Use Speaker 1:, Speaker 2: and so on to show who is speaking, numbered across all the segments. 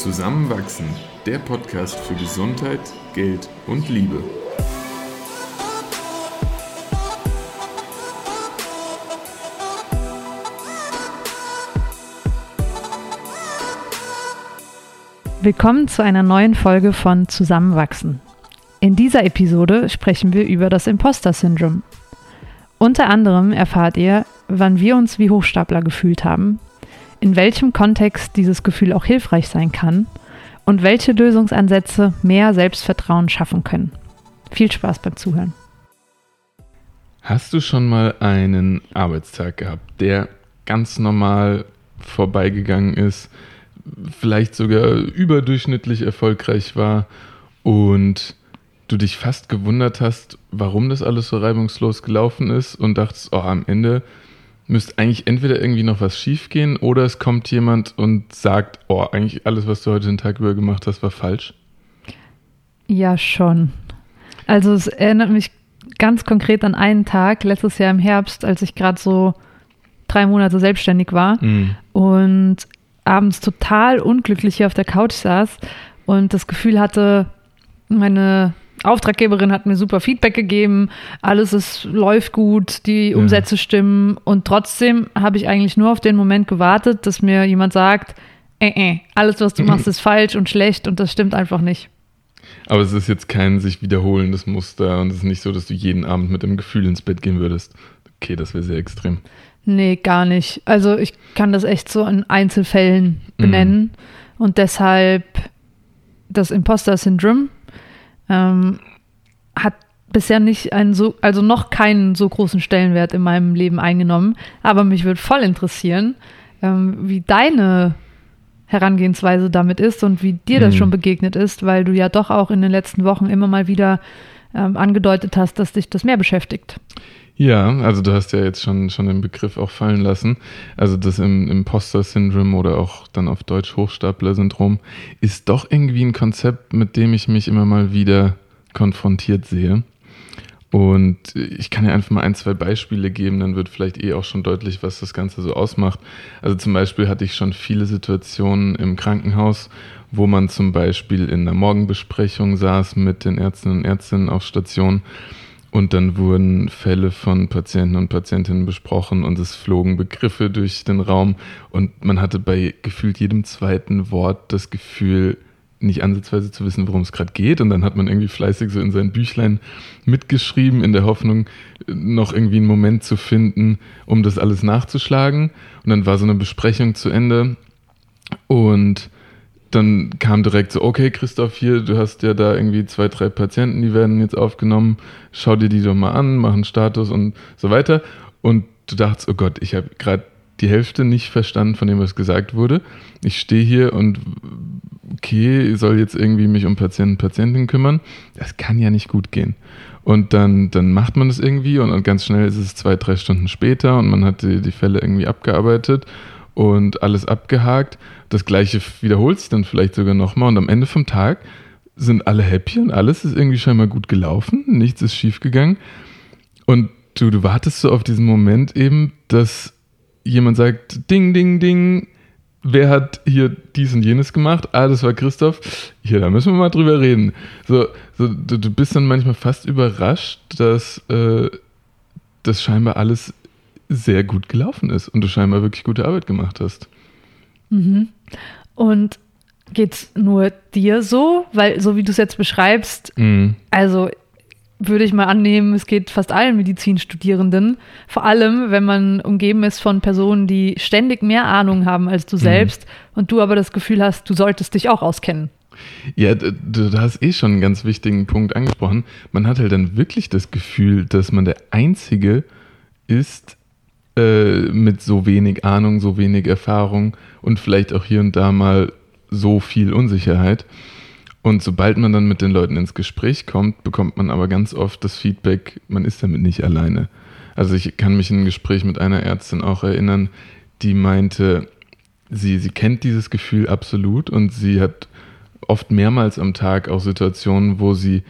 Speaker 1: Zusammenwachsen, der Podcast für Gesundheit, Geld und Liebe.
Speaker 2: Willkommen zu einer neuen Folge von Zusammenwachsen. In dieser Episode sprechen wir über das Imposter-Syndrom. Unter anderem erfahrt ihr, wann wir uns wie Hochstapler gefühlt haben, in welchem Kontext dieses Gefühl auch hilfreich sein kann und welche Lösungsansätze mehr Selbstvertrauen schaffen können. Viel Spaß beim Zuhören.
Speaker 1: Hast du schon mal einen Arbeitstag gehabt, der ganz normal vorbeigegangen ist, vielleicht sogar überdurchschnittlich erfolgreich war und du dich fast gewundert hast, warum das alles so reibungslos gelaufen ist und dachtest, oh, am Ende müsste eigentlich entweder irgendwie noch was schiefgehen oder es kommt jemand und sagt, oh, eigentlich alles, was du heute den Tag über gemacht hast, war falsch?
Speaker 2: Ja, schon. Also es erinnert mich ganz konkret an einen Tag letztes Jahr im Herbst, als ich gerade so drei Monate selbstständig war mhm. und abends total unglücklich hier auf der Couch saß und das Gefühl hatte, meine Auftraggeberin hat mir super Feedback gegeben, alles ist, läuft gut, die Umsätze ja. stimmen und trotzdem habe ich eigentlich nur auf den Moment gewartet, dass mir jemand sagt, äh, äh, alles, was du machst, ist falsch und schlecht und das stimmt einfach nicht.
Speaker 1: Aber es ist jetzt kein sich wiederholendes Muster und es ist nicht so, dass du jeden Abend mit dem Gefühl ins Bett gehen würdest. Okay, das wäre sehr extrem.
Speaker 2: Nee, gar nicht. Also ich kann das echt so in Einzelfällen benennen mhm. und deshalb das Imposter-Syndrom ähm, hat bisher nicht einen so, also noch keinen so großen Stellenwert in meinem Leben eingenommen. Aber mich würde voll interessieren, ähm, wie deine Herangehensweise damit ist und wie dir das mhm. schon begegnet ist, weil du ja doch auch in den letzten Wochen immer mal wieder ähm, angedeutet hast, dass dich das mehr beschäftigt.
Speaker 1: Ja, also du hast ja jetzt schon, schon den Begriff auch fallen lassen. Also das im Imposter-Syndrom oder auch dann auf Deutsch Hochstapler-Syndrom ist doch irgendwie ein Konzept, mit dem ich mich immer mal wieder konfrontiert sehe. Und ich kann ja einfach mal ein, zwei Beispiele geben, dann wird vielleicht eh auch schon deutlich, was das Ganze so ausmacht. Also zum Beispiel hatte ich schon viele Situationen im Krankenhaus, wo man zum Beispiel in einer Morgenbesprechung saß mit den Ärztinnen und Ärztinnen auf Station und dann wurden Fälle von Patienten und Patientinnen besprochen und es flogen Begriffe durch den Raum und man hatte bei gefühlt jedem zweiten Wort das Gefühl, nicht ansatzweise zu wissen, worum es gerade geht. Und dann hat man irgendwie fleißig so in sein Büchlein mitgeschrieben, in der Hoffnung, noch irgendwie einen Moment zu finden, um das alles nachzuschlagen. Und dann war so eine Besprechung zu Ende und dann kam direkt so, okay, Christoph, hier, du hast ja da irgendwie zwei, drei Patienten, die werden jetzt aufgenommen, schau dir die doch mal an, mach einen Status und so weiter. Und du dachtest, oh Gott, ich habe gerade die Hälfte nicht verstanden von dem, was gesagt wurde. Ich stehe hier und okay, soll jetzt irgendwie mich um Patienten Patientinnen kümmern. Das kann ja nicht gut gehen. Und dann, dann macht man das irgendwie und, und ganz schnell ist es zwei, drei Stunden später und man hat die, die Fälle irgendwie abgearbeitet und alles abgehakt. Das gleiche wiederholt sich dann vielleicht sogar nochmal und am Ende vom Tag sind alle happy und alles ist irgendwie scheinbar gut gelaufen, nichts ist schiefgegangen. Und du, du wartest so auf diesen Moment eben, dass jemand sagt, ding, ding, ding, wer hat hier dies und jenes gemacht? Ah, das war Christoph. Hier, da müssen wir mal drüber reden. So, so du, du bist dann manchmal fast überrascht, dass äh, das scheinbar alles sehr gut gelaufen ist und du scheinbar wirklich gute Arbeit gemacht hast.
Speaker 2: Mhm. Und es nur dir so? Weil, so wie du es jetzt beschreibst, mhm. also würde ich mal annehmen, es geht fast allen Medizinstudierenden. Vor allem, wenn man umgeben ist von Personen, die ständig mehr Ahnung haben als du mhm. selbst und du aber das Gefühl hast, du solltest dich auch auskennen.
Speaker 1: Ja, du hast eh schon einen ganz wichtigen Punkt angesprochen. Man hat halt dann wirklich das Gefühl, dass man der Einzige ist, äh, mit so wenig Ahnung, so wenig Erfahrung und vielleicht auch hier und da mal so viel Unsicherheit. Und sobald man dann mit den Leuten ins Gespräch kommt, bekommt man aber ganz oft das Feedback, man ist damit nicht alleine. Also ich kann mich in ein Gespräch mit einer Ärztin auch erinnern, die meinte, sie, sie kennt dieses Gefühl absolut und sie hat oft mehrmals am Tag auch Situationen, wo sie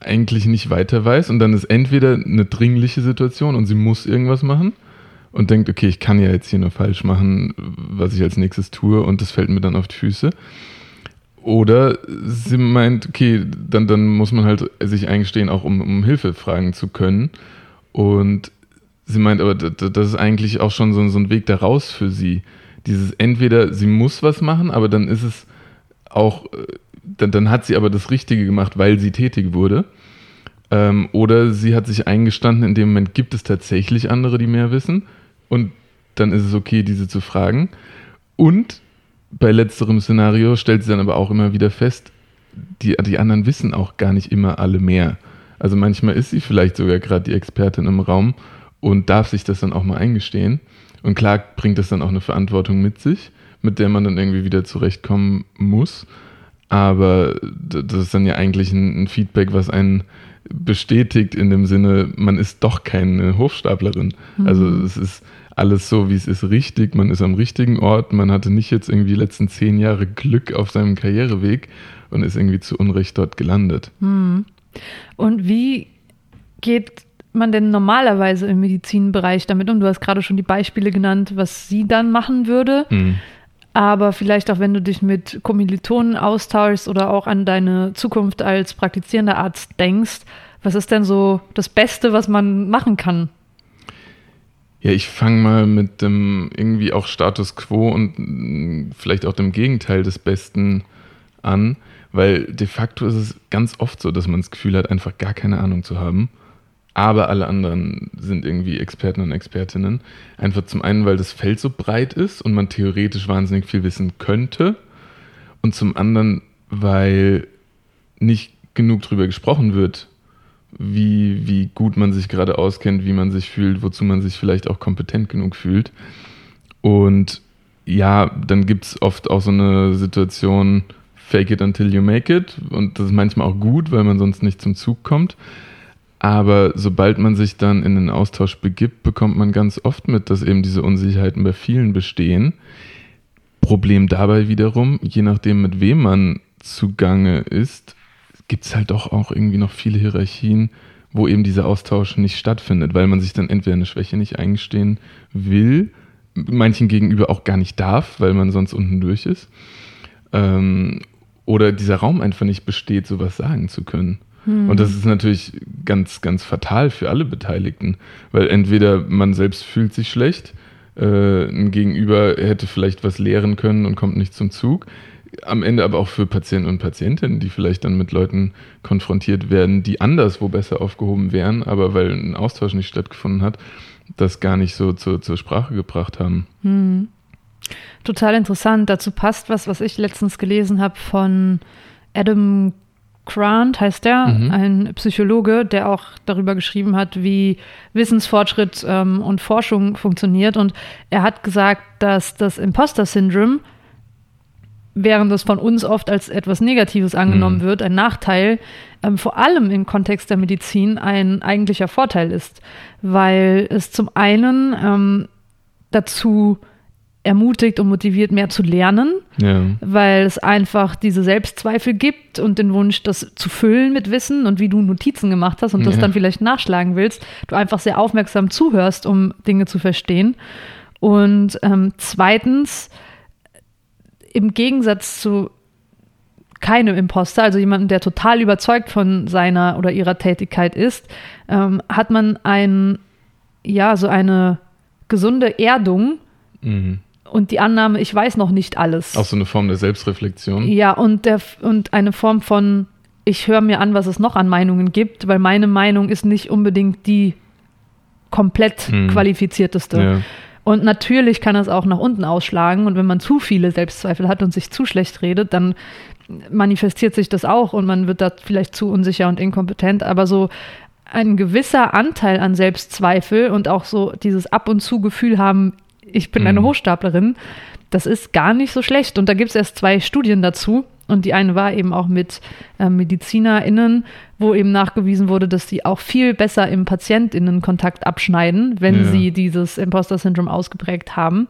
Speaker 1: eigentlich nicht weiter weiß und dann ist entweder eine dringliche Situation und sie muss irgendwas machen und denkt, okay, ich kann ja jetzt hier nur falsch machen, was ich als nächstes tue und das fällt mir dann auf die Füße. Oder sie meint, okay, dann, dann muss man halt sich eingestehen, auch um, um Hilfe fragen zu können. Und sie meint aber, das ist eigentlich auch schon so, so ein Weg daraus für sie. Dieses entweder sie muss was machen, aber dann ist es auch, äh, dann, dann hat sie aber das Richtige gemacht, weil sie tätig wurde. Ähm, oder sie hat sich eingestanden, in dem Moment gibt es tatsächlich andere, die mehr wissen. Und dann ist es okay, diese zu fragen. Und bei letzterem Szenario stellt sie dann aber auch immer wieder fest, die, die anderen wissen auch gar nicht immer alle mehr. Also manchmal ist sie vielleicht sogar gerade die Expertin im Raum und darf sich das dann auch mal eingestehen. Und klar bringt das dann auch eine Verantwortung mit sich, mit der man dann irgendwie wieder zurechtkommen muss. Aber das ist dann ja eigentlich ein, Feedback, was einen bestätigt in dem Sinne, man ist doch keine Hochstaplerin. Mhm. Also es ist alles so, wie es ist, richtig. Man ist am richtigen Ort. Man hatte nicht jetzt irgendwie die letzten zehn Jahre Glück auf seinem Karriereweg und ist irgendwie zu Unrecht dort gelandet.
Speaker 2: Mhm. Und wie geht man denn normalerweise im Medizinbereich damit um? Du hast gerade schon die Beispiele genannt, was sie dann machen würde. Mhm. Aber vielleicht auch, wenn du dich mit Kommilitonen austauschst oder auch an deine Zukunft als praktizierender Arzt denkst, was ist denn so das Beste, was man machen kann?
Speaker 1: Ja, ich fange mal mit dem irgendwie auch Status quo und mm, vielleicht auch dem Gegenteil des Besten an, weil de facto ist es ganz oft so, dass man das Gefühl hat, einfach gar keine Ahnung zu haben aber alle anderen sind irgendwie Experten und Expertinnen. Einfach zum einen, weil das Feld so breit ist und man theoretisch wahnsinnig viel wissen könnte. Und zum anderen, weil nicht genug darüber gesprochen wird, wie, wie gut man sich gerade auskennt, wie man sich fühlt, wozu man sich vielleicht auch kompetent genug fühlt. Und ja, dann gibt es oft auch so eine Situation, fake it until you make it. Und das ist manchmal auch gut, weil man sonst nicht zum Zug kommt. Aber sobald man sich dann in den Austausch begibt, bekommt man ganz oft mit, dass eben diese Unsicherheiten bei vielen bestehen. Problem dabei wiederum, je nachdem, mit wem man zugange ist, gibt es halt doch auch irgendwie noch viele Hierarchien, wo eben dieser Austausch nicht stattfindet, weil man sich dann entweder eine Schwäche nicht eingestehen will, manchen gegenüber auch gar nicht darf, weil man sonst unten durch ist, ähm, oder dieser Raum einfach nicht besteht, sowas sagen zu können. Hm. Und das ist natürlich ganz, ganz fatal für alle Beteiligten, weil entweder man selbst fühlt sich schlecht, äh, ein Gegenüber hätte vielleicht was lehren können und kommt nicht zum Zug. Am Ende aber auch für Patienten und Patientinnen, die vielleicht dann mit Leuten konfrontiert werden, die anderswo besser aufgehoben wären, aber weil ein Austausch nicht stattgefunden hat, das gar nicht so zur, zur Sprache gebracht haben. Hm.
Speaker 2: Total interessant. Dazu passt was, was ich letztens gelesen habe von Adam Grant heißt der, mhm. ein Psychologe, der auch darüber geschrieben hat, wie Wissensfortschritt ähm, und Forschung funktioniert. Und er hat gesagt, dass das Imposter-Syndrom, während das von uns oft als etwas Negatives angenommen mhm. wird, ein Nachteil, ähm, vor allem im Kontext der Medizin ein eigentlicher Vorteil ist, weil es zum einen ähm, dazu ermutigt und motiviert, mehr zu lernen, ja. weil es einfach diese Selbstzweifel gibt und den Wunsch, das zu füllen mit Wissen und wie du Notizen gemacht hast und ja. das dann vielleicht nachschlagen willst, du einfach sehr aufmerksam zuhörst, um Dinge zu verstehen. Und ähm, zweitens, im Gegensatz zu keinem Imposter, also jemandem, der total überzeugt von seiner oder ihrer Tätigkeit ist, ähm, hat man ein, ja, so eine gesunde Erdung, mhm und die Annahme, ich weiß noch nicht alles.
Speaker 1: Auch so eine Form der Selbstreflexion.
Speaker 2: Ja, und, der, und eine Form von, ich höre mir an, was es noch an Meinungen gibt, weil meine Meinung ist nicht unbedingt die komplett hm. qualifizierteste. Ja. Und natürlich kann es auch nach unten ausschlagen. Und wenn man zu viele Selbstzweifel hat und sich zu schlecht redet, dann manifestiert sich das auch und man wird da vielleicht zu unsicher und inkompetent. Aber so ein gewisser Anteil an Selbstzweifel und auch so dieses ab und zu Gefühl haben, ich bin mhm. eine Hochstaplerin. Das ist gar nicht so schlecht. Und da gibt es erst zwei Studien dazu. Und die eine war eben auch mit äh, MedizinerInnen, wo eben nachgewiesen wurde, dass sie auch viel besser im PatientInnen-Kontakt abschneiden, wenn ja. sie dieses Imposter-Syndrom ausgeprägt haben.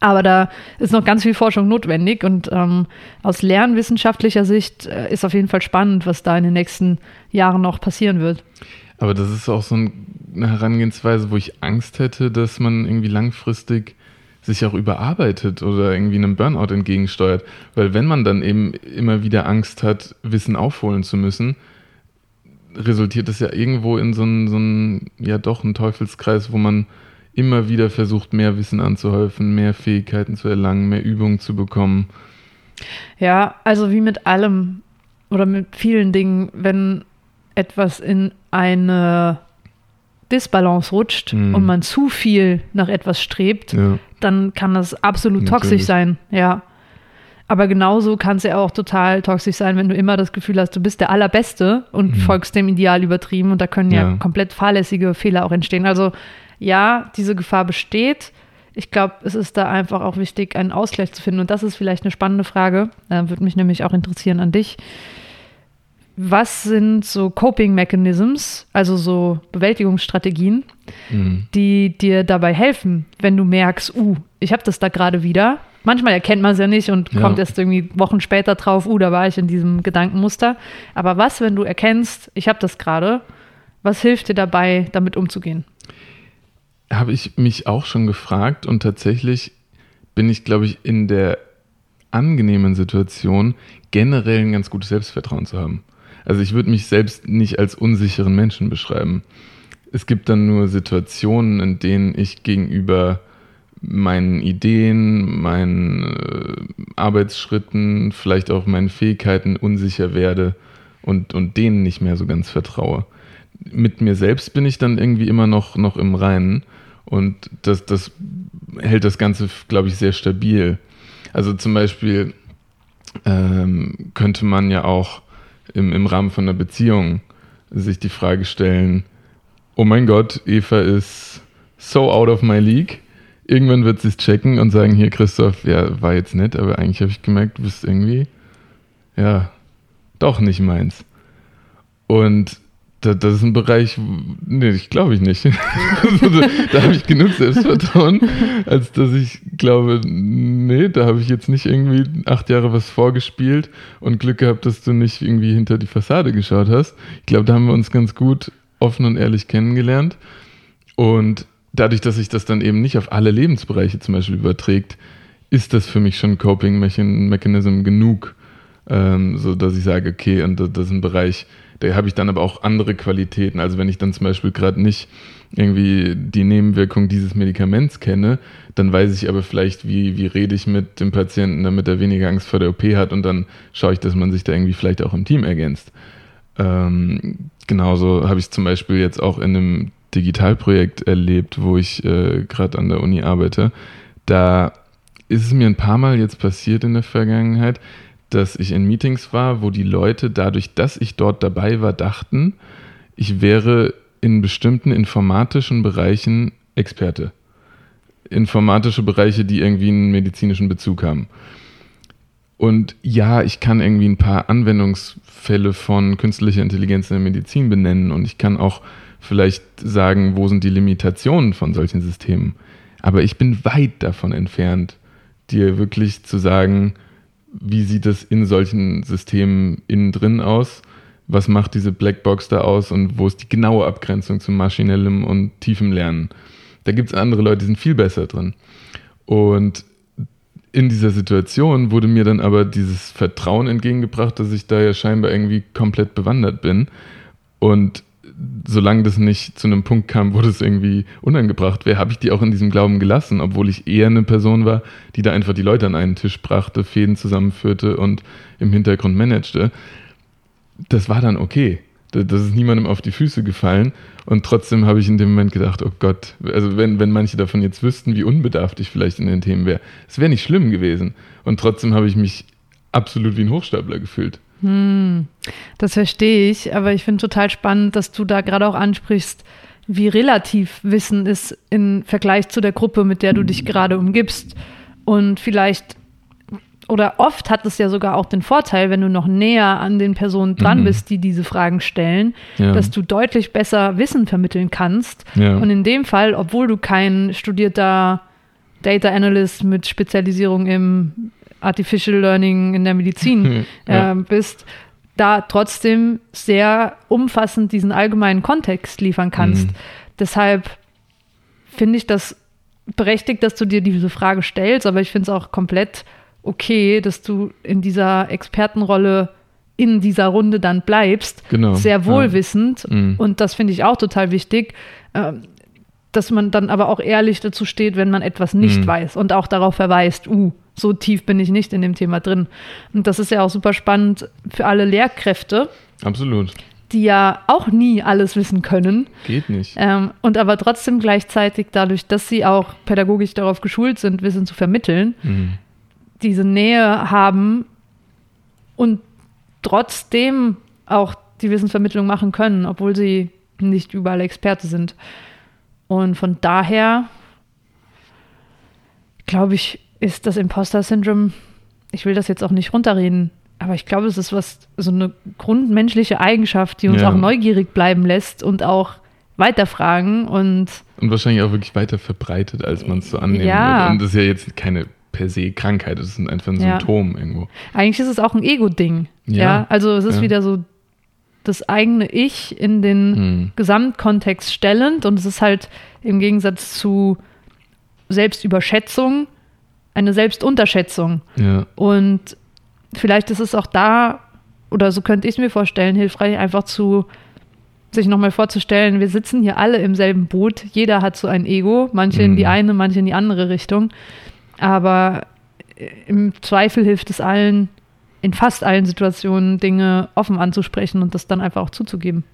Speaker 2: Aber da ist noch ganz viel Forschung notwendig und ähm, aus lernwissenschaftlicher Sicht äh, ist auf jeden Fall spannend, was da in den nächsten Jahren noch passieren wird.
Speaker 1: Aber das ist auch so eine Herangehensweise, wo ich Angst hätte, dass man irgendwie langfristig sich auch überarbeitet oder irgendwie einem Burnout entgegensteuert. Weil wenn man dann eben immer wieder Angst hat, Wissen aufholen zu müssen, resultiert das ja irgendwo in so einen, so ja doch einen Teufelskreis, wo man immer wieder versucht, mehr Wissen anzuhäufen, mehr Fähigkeiten zu erlangen, mehr Übungen zu bekommen.
Speaker 2: Ja, also wie mit allem oder mit vielen Dingen, wenn etwas in eine Disbalance rutscht mhm. und man zu viel nach etwas strebt, ja. dann kann das absolut Natürlich. toxisch sein. Ja. Aber genauso kann es ja auch total toxisch sein, wenn du immer das Gefühl hast, du bist der Allerbeste und mhm. folgst dem Ideal übertrieben und da können ja, ja komplett fahrlässige Fehler auch entstehen. Also ja, diese Gefahr besteht. Ich glaube, es ist da einfach auch wichtig, einen Ausgleich zu finden. Und das ist vielleicht eine spannende Frage. Äh, Würde mich nämlich auch interessieren an dich was sind so Coping Mechanisms, also so Bewältigungsstrategien, mhm. die dir dabei helfen, wenn du merkst, uh, ich habe das da gerade wieder. Manchmal erkennt man es ja nicht und ja. kommt erst irgendwie Wochen später drauf, uh, da war ich in diesem Gedankenmuster. Aber was, wenn du erkennst, ich habe das gerade, was hilft dir dabei, damit umzugehen?
Speaker 1: Habe ich mich auch schon gefragt und tatsächlich bin ich, glaube ich, in der angenehmen Situation, generell ein ganz gutes Selbstvertrauen zu haben. Also ich würde mich selbst nicht als unsicheren Menschen beschreiben. Es gibt dann nur Situationen, in denen ich gegenüber meinen Ideen, meinen äh, Arbeitsschritten, vielleicht auch meinen Fähigkeiten unsicher werde und, und denen nicht mehr so ganz vertraue. Mit mir selbst bin ich dann irgendwie immer noch, noch im Reinen und das, das hält das Ganze, glaube ich, sehr stabil. Also zum Beispiel ähm, könnte man ja auch im, im Rahmen von einer Beziehung sich die Frage stellen, oh mein Gott, Eva ist so out of my league. Irgendwann wird sie es checken und sagen, hier Christoph, ja, war jetzt nett, aber eigentlich habe ich gemerkt, du bist irgendwie, ja, doch nicht meins. Und da, das ist ein Bereich, nee, ich glaube ich nicht. Da habe ich genug Selbstvertrauen, als dass ich glaube, nee, da habe ich jetzt nicht irgendwie acht Jahre was vorgespielt und Glück gehabt, dass du nicht irgendwie hinter die Fassade geschaut hast. Ich glaube, da haben wir uns ganz gut offen und ehrlich kennengelernt. Und dadurch, dass sich das dann eben nicht auf alle Lebensbereiche zum Beispiel überträgt, ist das für mich schon Coping Mechanism genug, ähm, so dass ich sage, okay, und das ist ein Bereich, da habe ich dann aber auch andere Qualitäten. Also wenn ich dann zum Beispiel gerade nicht irgendwie die Nebenwirkung dieses Medikaments kenne, dann weiß ich aber vielleicht, wie, wie rede ich mit dem Patienten, damit er weniger Angst vor der OP hat und dann schaue ich, dass man sich da irgendwie vielleicht auch im Team ergänzt. Ähm, genauso habe ich zum Beispiel jetzt auch in einem Digitalprojekt erlebt, wo ich äh, gerade an der Uni arbeite. Da ist es mir ein paar Mal jetzt passiert in der Vergangenheit, dass ich in Meetings war, wo die Leute dadurch, dass ich dort dabei war, dachten, ich wäre in bestimmten informatischen Bereichen Experte. Informatische Bereiche, die irgendwie einen medizinischen Bezug haben. Und ja, ich kann irgendwie ein paar Anwendungsfälle von künstlicher Intelligenz in der Medizin benennen und ich kann auch vielleicht sagen, wo sind die Limitationen von solchen Systemen. Aber ich bin weit davon entfernt, dir wirklich zu sagen, wie sieht es in solchen Systemen innen drin aus? Was macht diese Blackbox da aus und wo ist die genaue Abgrenzung zu maschinellem und tiefem Lernen? Da gibt es andere Leute, die sind viel besser drin. Und in dieser Situation wurde mir dann aber dieses Vertrauen entgegengebracht, dass ich da ja scheinbar irgendwie komplett bewandert bin. Und solange das nicht zu einem Punkt kam, wo das irgendwie unangebracht wäre, habe ich die auch in diesem Glauben gelassen, obwohl ich eher eine Person war, die da einfach die Leute an einen Tisch brachte, Fäden zusammenführte und im Hintergrund managte. Das war dann okay. Das ist niemandem auf die Füße gefallen. Und trotzdem habe ich in dem Moment gedacht, oh Gott, also wenn, wenn manche davon jetzt wüssten, wie unbedarft ich vielleicht in den Themen wäre, es wäre nicht schlimm gewesen. Und trotzdem habe ich mich absolut wie ein Hochstapler gefühlt.
Speaker 2: Hm, das verstehe ich, aber ich finde total spannend, dass du da gerade auch ansprichst, wie relativ Wissen ist im Vergleich zu der Gruppe, mit der du dich gerade umgibst. Und vielleicht oder oft hat es ja sogar auch den Vorteil, wenn du noch näher an den Personen dran mhm. bist, die diese Fragen stellen, ja. dass du deutlich besser Wissen vermitteln kannst. Ja. Und in dem Fall, obwohl du kein studierter Data Analyst mit Spezialisierung im Artificial Learning in der Medizin ja. äh, bist, da trotzdem sehr umfassend diesen allgemeinen Kontext liefern kannst. Mhm. Deshalb finde ich das berechtigt, dass du dir diese Frage stellst, aber ich finde es auch komplett okay, dass du in dieser Expertenrolle in dieser Runde dann bleibst,
Speaker 1: genau,
Speaker 2: sehr wohlwissend. Ja. Mhm. Und das finde ich auch total wichtig, ähm, dass man dann aber auch ehrlich dazu steht, wenn man etwas nicht mhm. weiß und auch darauf verweist, uh, so tief bin ich nicht in dem Thema drin. Und das ist ja auch super spannend für alle Lehrkräfte.
Speaker 1: Absolut.
Speaker 2: Die ja auch nie alles wissen können.
Speaker 1: Geht nicht.
Speaker 2: Ähm, und aber trotzdem gleichzeitig dadurch, dass sie auch pädagogisch darauf geschult sind, Wissen zu vermitteln, mhm. diese Nähe haben und trotzdem auch die Wissensvermittlung machen können, obwohl sie nicht überall Experte sind. Und von daher glaube ich, ist das Imposter-Syndrom, ich will das jetzt auch nicht runterreden, aber ich glaube, es ist was, so eine grundmenschliche Eigenschaft, die uns ja. auch neugierig bleiben lässt und auch weiterfragen und.
Speaker 1: Und wahrscheinlich auch wirklich weiter verbreitet, als man es so annehmen ja. würde. Und das ist ja jetzt keine per se Krankheit, das ist einfach ein ja. Symptom irgendwo.
Speaker 2: Eigentlich ist es auch ein Ego-Ding. Ja. ja. Also es ist wieder so das eigene Ich in den hm. Gesamtkontext stellend und es ist halt im Gegensatz zu Selbstüberschätzung eine Selbstunterschätzung.
Speaker 1: Ja.
Speaker 2: Und vielleicht ist es auch da, oder so könnte ich es mir vorstellen, hilfreich einfach zu sich nochmal vorzustellen, wir sitzen hier alle im selben Boot, jeder hat so ein Ego, manche mhm. in die mhm. eine, manche in die andere Richtung. Aber im Zweifel hilft es allen, in fast allen Situationen Dinge offen anzusprechen und das dann einfach auch zuzugeben.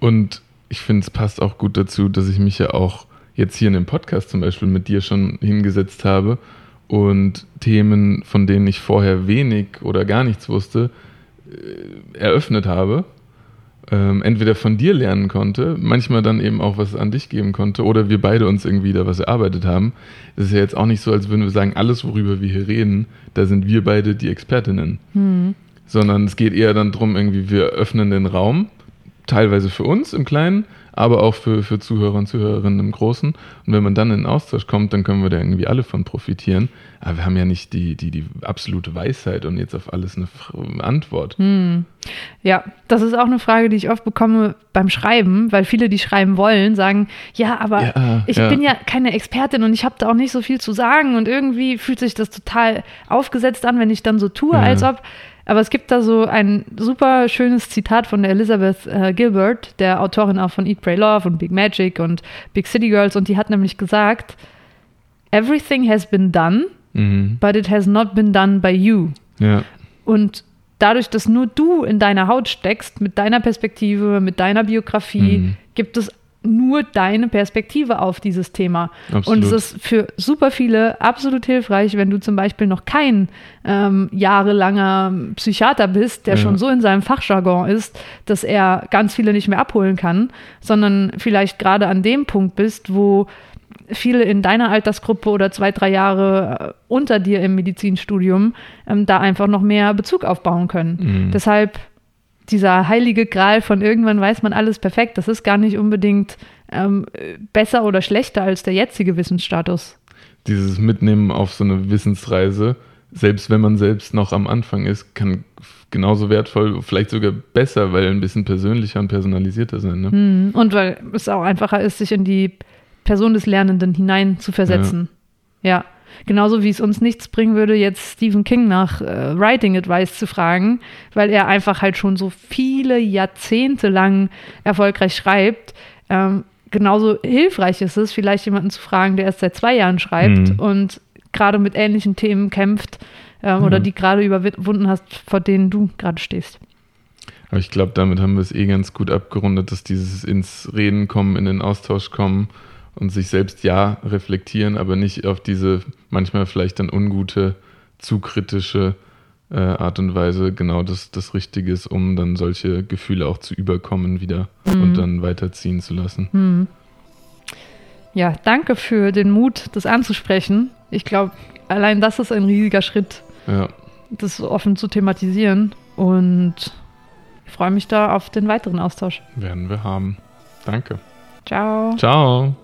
Speaker 1: Und ich finde, es passt auch gut dazu, dass ich mich ja auch jetzt hier in dem Podcast zum Beispiel mit dir schon hingesetzt habe und Themen, von denen ich vorher wenig oder gar nichts wusste, äh, eröffnet habe. Ähm, entweder von dir lernen konnte, manchmal dann eben auch was an dich geben konnte oder wir beide uns irgendwie da was erarbeitet haben. Es ist ja jetzt auch nicht so, als würden wir sagen, alles, worüber wir hier reden, da sind wir beide die Expertinnen. Mhm. Sondern es geht eher dann darum, irgendwie, wir öffnen den Raum, teilweise für uns im Kleinen, aber auch für, für Zuhörer und Zuhörerinnen im Großen. Und wenn man dann in den Austausch kommt, dann können wir da irgendwie alle von profitieren. Aber wir haben ja nicht die, die, die absolute Weisheit und jetzt auf alles eine Antwort.
Speaker 2: Hm. Ja, das ist auch eine Frage, die ich oft bekomme beim Schreiben, weil viele, die schreiben wollen, sagen, ja, aber ja, ich ja. bin ja keine Expertin und ich habe da auch nicht so viel zu sagen und irgendwie fühlt sich das total aufgesetzt an, wenn ich dann so tue, ja. als ob aber es gibt da so ein super schönes Zitat von der Elizabeth äh, Gilbert, der Autorin auch von Eat, Pray, Love und Big Magic und Big City Girls. Und die hat nämlich gesagt, Everything has been done, mhm. but it has not been done by you.
Speaker 1: Ja.
Speaker 2: Und dadurch, dass nur du in deiner Haut steckst, mit deiner Perspektive, mit deiner Biografie, mhm. gibt es nur deine Perspektive auf dieses Thema. Absolut. Und es ist für super viele absolut hilfreich, wenn du zum Beispiel noch kein ähm, jahrelanger Psychiater bist, der ja. schon so in seinem Fachjargon ist, dass er ganz viele nicht mehr abholen kann, sondern vielleicht gerade an dem Punkt bist, wo viele in deiner Altersgruppe oder zwei, drei Jahre äh, unter dir im Medizinstudium ähm, da einfach noch mehr Bezug aufbauen können. Mhm. Deshalb dieser heilige Gral von irgendwann weiß man alles perfekt, das ist gar nicht unbedingt ähm, besser oder schlechter als der jetzige Wissensstatus.
Speaker 1: Dieses Mitnehmen auf so eine Wissensreise, selbst wenn man selbst noch am Anfang ist, kann genauso wertvoll, vielleicht sogar besser, weil ein bisschen persönlicher und personalisierter sein. Ne?
Speaker 2: Hm, und weil es auch einfacher ist, sich in die Person des Lernenden hinein zu versetzen. ja. ja. Genauso wie es uns nichts bringen würde, jetzt Stephen King nach äh, Writing Advice zu fragen, weil er einfach halt schon so viele Jahrzehnte lang erfolgreich schreibt. Ähm, genauso hilfreich ist es, vielleicht jemanden zu fragen, der erst seit zwei Jahren schreibt mhm. und gerade mit ähnlichen Themen kämpft ähm, mhm. oder die gerade überwunden hast, vor denen du gerade stehst.
Speaker 1: Aber ich glaube, damit haben wir es eh ganz gut abgerundet, dass dieses ins Reden kommen, in den Austausch kommen und sich selbst ja reflektieren, aber nicht auf diese manchmal vielleicht dann ungute, zu kritische äh, Art und Weise genau das, das Richtige ist, um dann solche Gefühle auch zu überkommen wieder mhm. und dann weiterziehen zu lassen.
Speaker 2: Mhm. Ja, danke für den Mut, das anzusprechen. Ich glaube, allein das ist ein riesiger Schritt,
Speaker 1: ja.
Speaker 2: das offen zu thematisieren. Und ich freue mich da auf den weiteren Austausch.
Speaker 1: Werden wir haben. Danke.
Speaker 2: Ciao.
Speaker 1: Ciao.